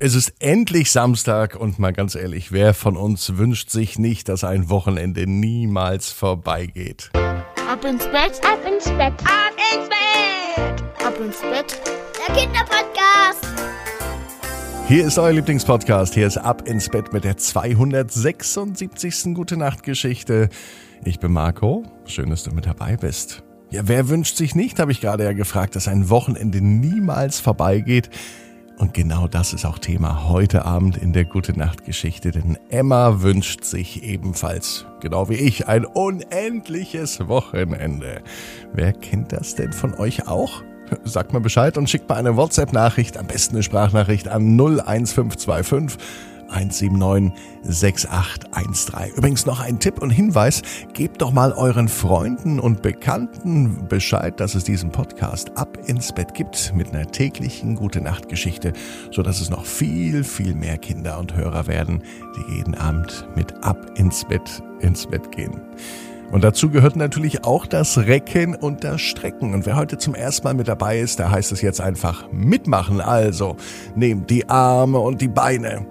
Es ist endlich Samstag und mal ganz ehrlich, wer von uns wünscht sich nicht, dass ein Wochenende niemals vorbeigeht? Ab ins Bett, ab ins Bett, ab ins Bett, ab ins Bett, der Kinderpodcast. Hier ist euer Lieblingspodcast. Hier ist Ab ins Bett mit der 276. Gute Nacht Geschichte. Ich bin Marco. Schön, dass du mit dabei bist. Ja, wer wünscht sich nicht, habe ich gerade ja gefragt, dass ein Wochenende niemals vorbeigeht. Und genau das ist auch Thema heute Abend in der Gute Nacht Geschichte, denn Emma wünscht sich ebenfalls, genau wie ich, ein unendliches Wochenende. Wer kennt das denn von euch auch? Sagt mal Bescheid und schickt mal eine WhatsApp-Nachricht, am besten eine Sprachnachricht an 01525 179 6813. Übrigens noch ein Tipp und Hinweis, gebt doch mal euren Freunden und Bekannten Bescheid, dass es diesen Podcast ab ins Bett gibt mit einer täglichen Gute Nacht Geschichte, so dass es noch viel, viel mehr Kinder und Hörer werden, die jeden Abend mit ab ins Bett ins Bett gehen. Und dazu gehört natürlich auch das Recken und das Strecken. Und wer heute zum ersten Mal mit dabei ist, da heißt es jetzt einfach mitmachen. Also nehmt die Arme und die Beine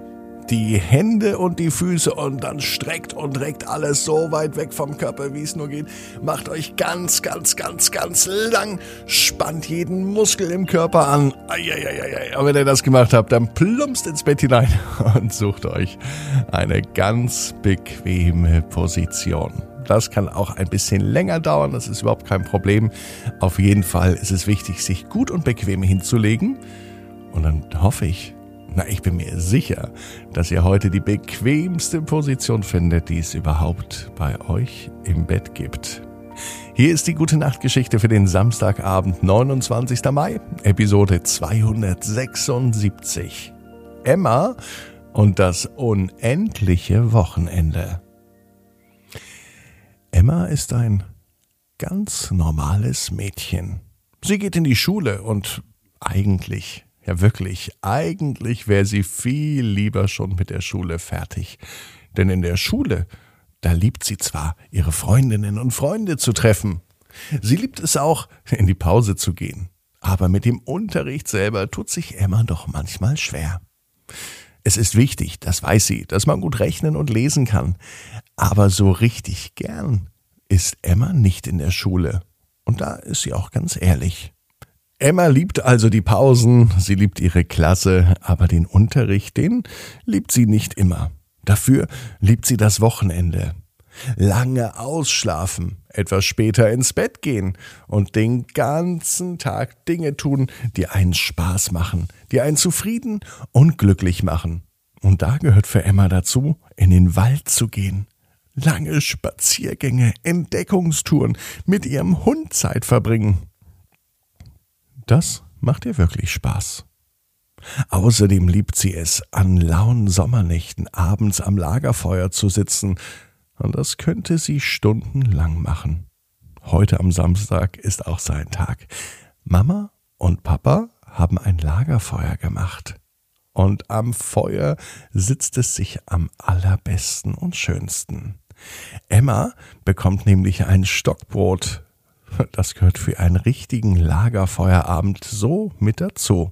die Hände und die Füße und dann streckt und reckt alles so weit weg vom Körper, wie es nur geht. Macht euch ganz, ganz, ganz, ganz lang, spannt jeden Muskel im Körper an. Eieieiei. Und wenn ihr das gemacht habt, dann plumpst ins Bett hinein und sucht euch eine ganz bequeme Position. Das kann auch ein bisschen länger dauern, das ist überhaupt kein Problem. Auf jeden Fall ist es wichtig, sich gut und bequem hinzulegen. Und dann hoffe ich, na, ich bin mir sicher, dass ihr heute die bequemste Position findet, die es überhaupt bei euch im Bett gibt. Hier ist die gute Nachtgeschichte für den Samstagabend, 29. Mai, Episode 276. Emma und das unendliche Wochenende. Emma ist ein ganz normales Mädchen. Sie geht in die Schule und eigentlich ja, wirklich, eigentlich wäre sie viel lieber schon mit der Schule fertig. Denn in der Schule, da liebt sie zwar, ihre Freundinnen und Freunde zu treffen. Sie liebt es auch, in die Pause zu gehen. Aber mit dem Unterricht selber tut sich Emma doch manchmal schwer. Es ist wichtig, das weiß sie, dass man gut rechnen und lesen kann. Aber so richtig gern ist Emma nicht in der Schule. Und da ist sie auch ganz ehrlich. Emma liebt also die Pausen, sie liebt ihre Klasse, aber den Unterricht, den liebt sie nicht immer. Dafür liebt sie das Wochenende. Lange ausschlafen, etwas später ins Bett gehen und den ganzen Tag Dinge tun, die einen Spaß machen, die einen zufrieden und glücklich machen. Und da gehört für Emma dazu, in den Wald zu gehen. Lange Spaziergänge, Entdeckungstouren, mit ihrem Hund Zeit verbringen. Das macht ihr wirklich Spaß. Außerdem liebt sie es, an lauen Sommernächten abends am Lagerfeuer zu sitzen, und das könnte sie stundenlang machen. Heute am Samstag ist auch sein Tag. Mama und Papa haben ein Lagerfeuer gemacht. Und am Feuer sitzt es sich am allerbesten und schönsten. Emma bekommt nämlich ein Stockbrot das gehört für einen richtigen Lagerfeuerabend so mit dazu.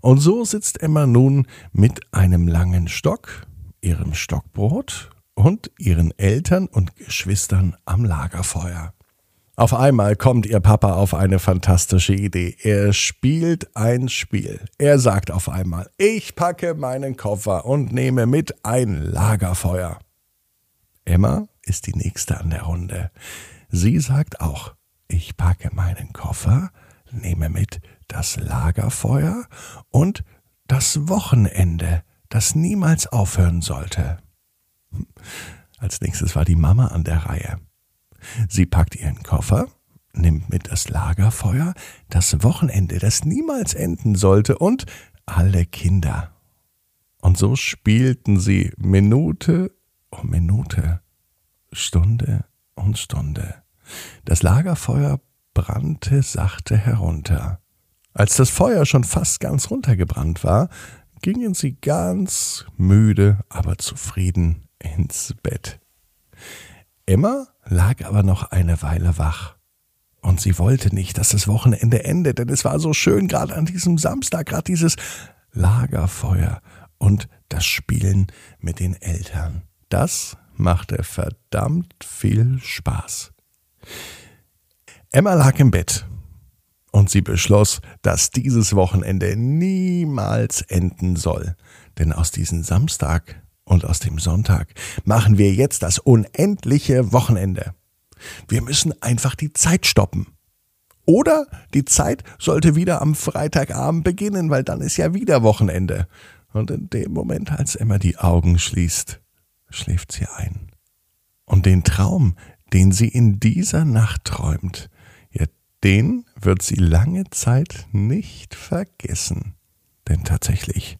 Und so sitzt Emma nun mit einem langen Stock, ihrem Stockbrot und ihren Eltern und Geschwistern am Lagerfeuer. Auf einmal kommt ihr Papa auf eine fantastische Idee. Er spielt ein Spiel. Er sagt auf einmal, ich packe meinen Koffer und nehme mit ein Lagerfeuer. Emma ist die nächste an der Runde. Sie sagt auch, ich packe meinen Koffer, nehme mit das Lagerfeuer und das Wochenende, das niemals aufhören sollte. Als nächstes war die Mama an der Reihe. Sie packt ihren Koffer, nimmt mit das Lagerfeuer, das Wochenende, das niemals enden sollte, und alle Kinder. Und so spielten sie Minute um Minute, Stunde um Stunde. Das Lagerfeuer brannte sachte herunter. Als das Feuer schon fast ganz runtergebrannt war, gingen sie ganz müde, aber zufrieden ins Bett. Emma lag aber noch eine Weile wach. Und sie wollte nicht, dass das Wochenende endet, denn es war so schön, gerade an diesem Samstag, gerade dieses Lagerfeuer und das Spielen mit den Eltern. Das machte verdammt viel Spaß. Emma lag im Bett und sie beschloss, dass dieses Wochenende niemals enden soll. Denn aus diesem Samstag und aus dem Sonntag machen wir jetzt das unendliche Wochenende. Wir müssen einfach die Zeit stoppen. Oder die Zeit sollte wieder am Freitagabend beginnen, weil dann ist ja wieder Wochenende. Und in dem Moment, als Emma die Augen schließt, schläft sie ein. Und den Traum, den sie in dieser Nacht träumt, ja, den wird sie lange Zeit nicht vergessen. Denn tatsächlich,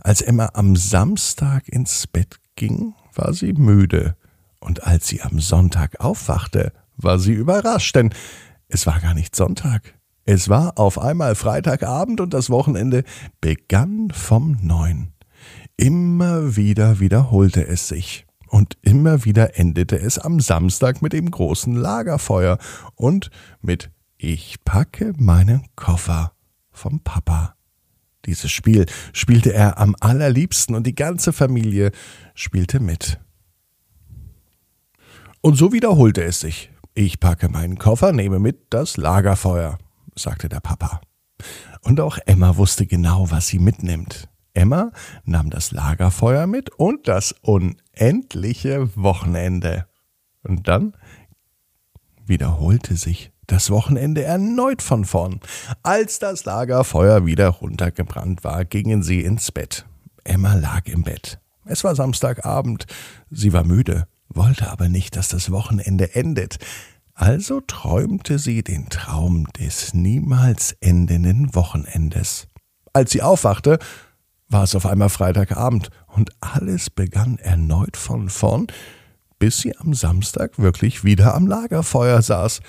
als Emma am Samstag ins Bett ging, war sie müde, und als sie am Sonntag aufwachte, war sie überrascht, denn es war gar nicht Sonntag. Es war auf einmal Freitagabend und das Wochenende begann vom Neuen. Immer wieder wiederholte es sich. Und immer wieder endete es am Samstag mit dem großen Lagerfeuer und mit Ich packe meinen Koffer vom Papa. Dieses Spiel spielte er am allerliebsten und die ganze Familie spielte mit. Und so wiederholte es sich. Ich packe meinen Koffer, nehme mit das Lagerfeuer, sagte der Papa. Und auch Emma wusste genau, was sie mitnimmt. Emma nahm das Lagerfeuer mit und das unendliche Wochenende. Und dann wiederholte sich das Wochenende erneut von vorn. Als das Lagerfeuer wieder runtergebrannt war, gingen sie ins Bett. Emma lag im Bett. Es war Samstagabend. Sie war müde wollte aber nicht, dass das Wochenende endet, also träumte sie den Traum des niemals endenden Wochenendes. Als sie aufwachte, war es auf einmal Freitagabend und alles begann erneut von vorn, bis sie am Samstag wirklich wieder am Lagerfeuer saß.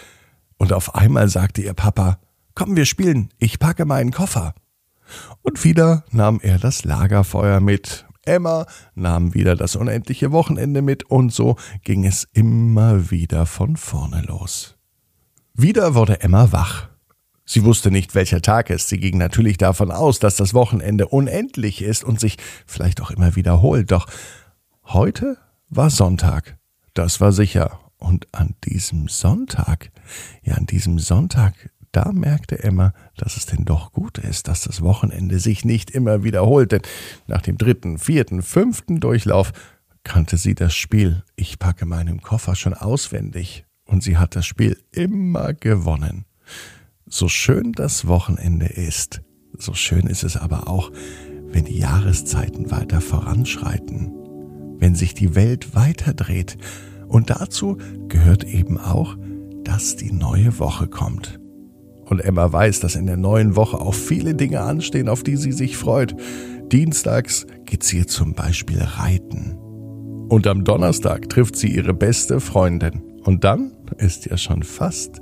Und auf einmal sagte ihr Papa, Komm, wir spielen, ich packe meinen Koffer. Und wieder nahm er das Lagerfeuer mit, Emma nahm wieder das unendliche Wochenende mit und so ging es immer wieder von vorne los. Wieder wurde Emma wach. Sie wusste nicht, welcher Tag ist. Sie ging natürlich davon aus, dass das Wochenende unendlich ist und sich vielleicht auch immer wiederholt. Doch heute war Sonntag. Das war sicher. Und an diesem Sonntag, ja, an diesem Sonntag da merkte Emma, dass es denn doch gut ist, dass das Wochenende sich nicht immer wiederholt, denn nach dem dritten, vierten, fünften Durchlauf kannte sie das Spiel Ich packe meinen Koffer schon auswendig und sie hat das Spiel immer gewonnen. So schön das Wochenende ist, so schön ist es aber auch, wenn die Jahreszeiten weiter voranschreiten, wenn sich die Welt weiter dreht. Und dazu gehört eben auch, dass die neue Woche kommt. Und Emma weiß, dass in der neuen Woche auch viele Dinge anstehen, auf die sie sich freut. Dienstags geht sie zum Beispiel reiten. Und am Donnerstag trifft sie ihre beste Freundin. Und dann ist ja schon fast